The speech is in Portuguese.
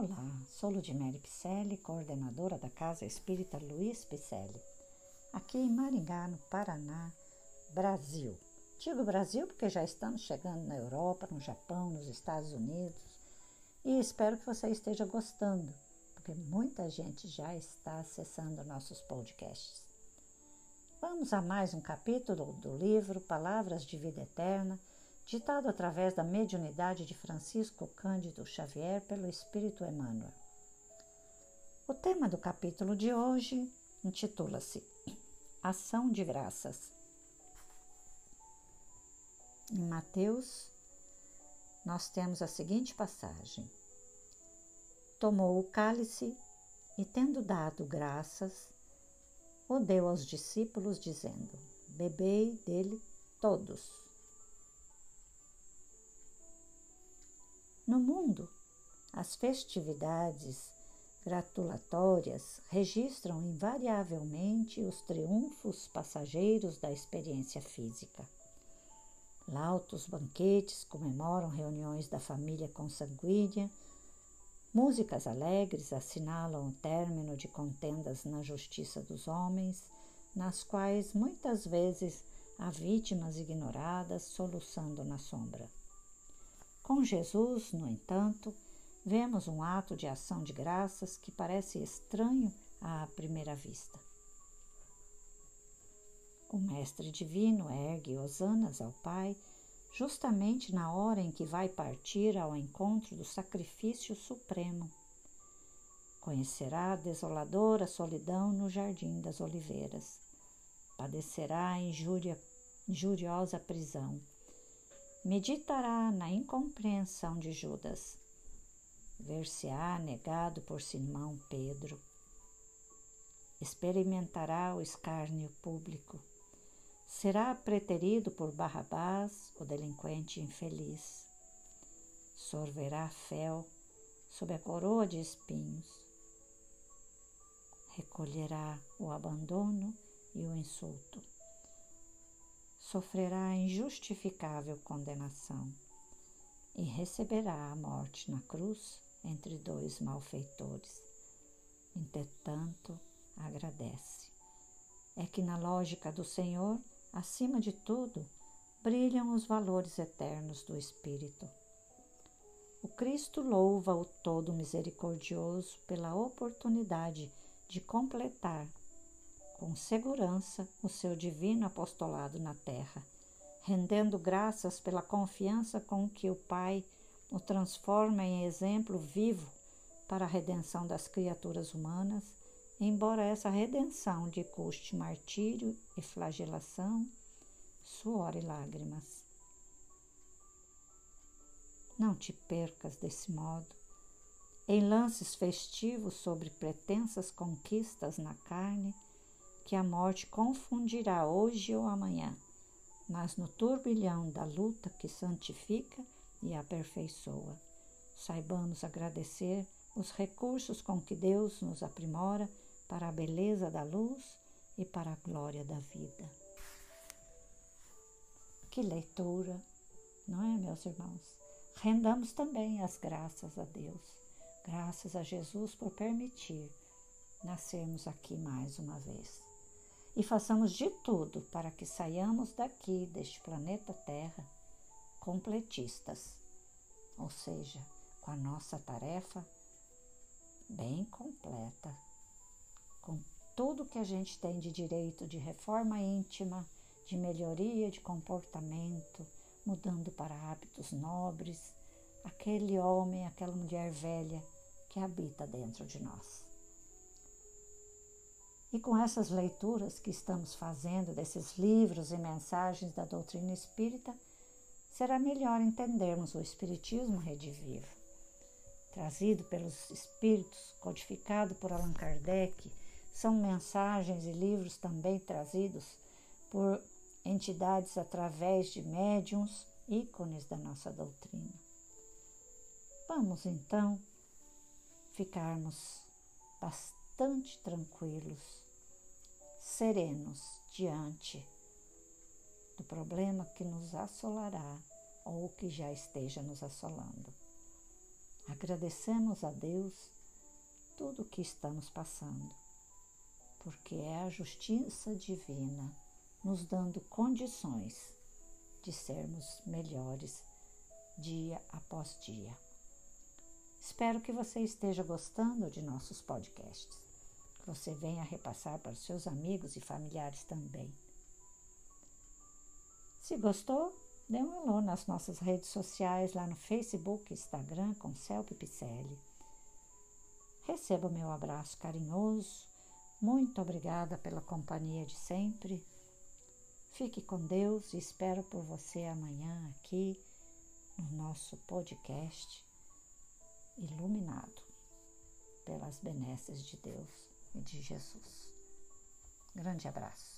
Olá, sou Ludmere Picelli, coordenadora da Casa Espírita Luiz Picelli, aqui em Maringá, no Paraná, Brasil. Digo Brasil porque já estamos chegando na Europa, no Japão, nos Estados Unidos e espero que você esteja gostando, porque muita gente já está acessando nossos podcasts. Vamos a mais um capítulo do livro Palavras de Vida Eterna ditado através da mediunidade de Francisco Cândido Xavier pelo Espírito Emmanuel. O tema do capítulo de hoje intitula-se Ação de Graças. Em Mateus, nós temos a seguinte passagem: Tomou o cálice e, tendo dado graças, o deu aos discípulos, dizendo: Bebei dele todos. No mundo, as festividades gratulatórias registram invariavelmente os triunfos passageiros da experiência física. Lautos banquetes comemoram reuniões da família consanguínea, músicas alegres assinalam o término de contendas na justiça dos homens, nas quais muitas vezes há vítimas ignoradas soluçando na sombra. Com Jesus, no entanto, vemos um ato de ação de graças que parece estranho à primeira vista. O Mestre Divino ergue hosanas ao Pai justamente na hora em que vai partir ao encontro do sacrifício supremo. Conhecerá a desoladora solidão no jardim das oliveiras. Padecerá a injuriosa prisão meditará na incompreensão de Judas, ver-se-á negado por Simão Pedro, experimentará o escárnio público, será preterido por Barrabás, o delinquente infeliz, sorverá fel sob a coroa de espinhos, recolherá o abandono e o insulto sofrerá injustificável condenação e receberá a morte na cruz entre dois malfeitores. Entretanto, agradece. É que na lógica do Senhor, acima de tudo, brilham os valores eternos do Espírito. O Cristo louva o Todo Misericordioso pela oportunidade de completar com segurança o seu divino apostolado na terra, rendendo graças pela confiança com que o Pai o transforma em exemplo vivo para a redenção das criaturas humanas, embora essa redenção lhe custe martírio e flagelação, suor e lágrimas. Não te percas desse modo. Em lances festivos sobre pretensas conquistas na carne, que a morte confundirá hoje ou amanhã, mas no turbilhão da luta que santifica e aperfeiçoa. Saibamos agradecer os recursos com que Deus nos aprimora para a beleza da luz e para a glória da vida. Que leitura, não é, meus irmãos? Rendamos também as graças a Deus, graças a Jesus por permitir nascermos aqui mais uma vez e façamos de tudo para que saiamos daqui, deste planeta Terra, completistas, ou seja, com a nossa tarefa bem completa, com tudo que a gente tem de direito de reforma íntima, de melhoria de comportamento, mudando para hábitos nobres, aquele homem, aquela mulher velha que habita dentro de nós. E com essas leituras que estamos fazendo desses livros e mensagens da doutrina espírita, será melhor entendermos o Espiritismo redivivo, trazido pelos Espíritos, codificado por Allan Kardec. São mensagens e livros também trazidos por entidades através de médiums, ícones da nossa doutrina. Vamos então ficarmos bastante tranquilos serenos diante do problema que nos assolará ou que já esteja nos assolando. Agradecemos a Deus tudo o que estamos passando, porque é a justiça divina nos dando condições de sermos melhores dia após dia. Espero que você esteja gostando de nossos podcasts. Você venha repassar para os seus amigos e familiares também. Se gostou, dê um alô nas nossas redes sociais, lá no Facebook, Instagram, com Celpe Picelli. Receba meu abraço carinhoso. Muito obrigada pela companhia de sempre. Fique com Deus e espero por você amanhã aqui no nosso podcast Iluminado pelas benesses de Deus de Jesus. Grande abraço.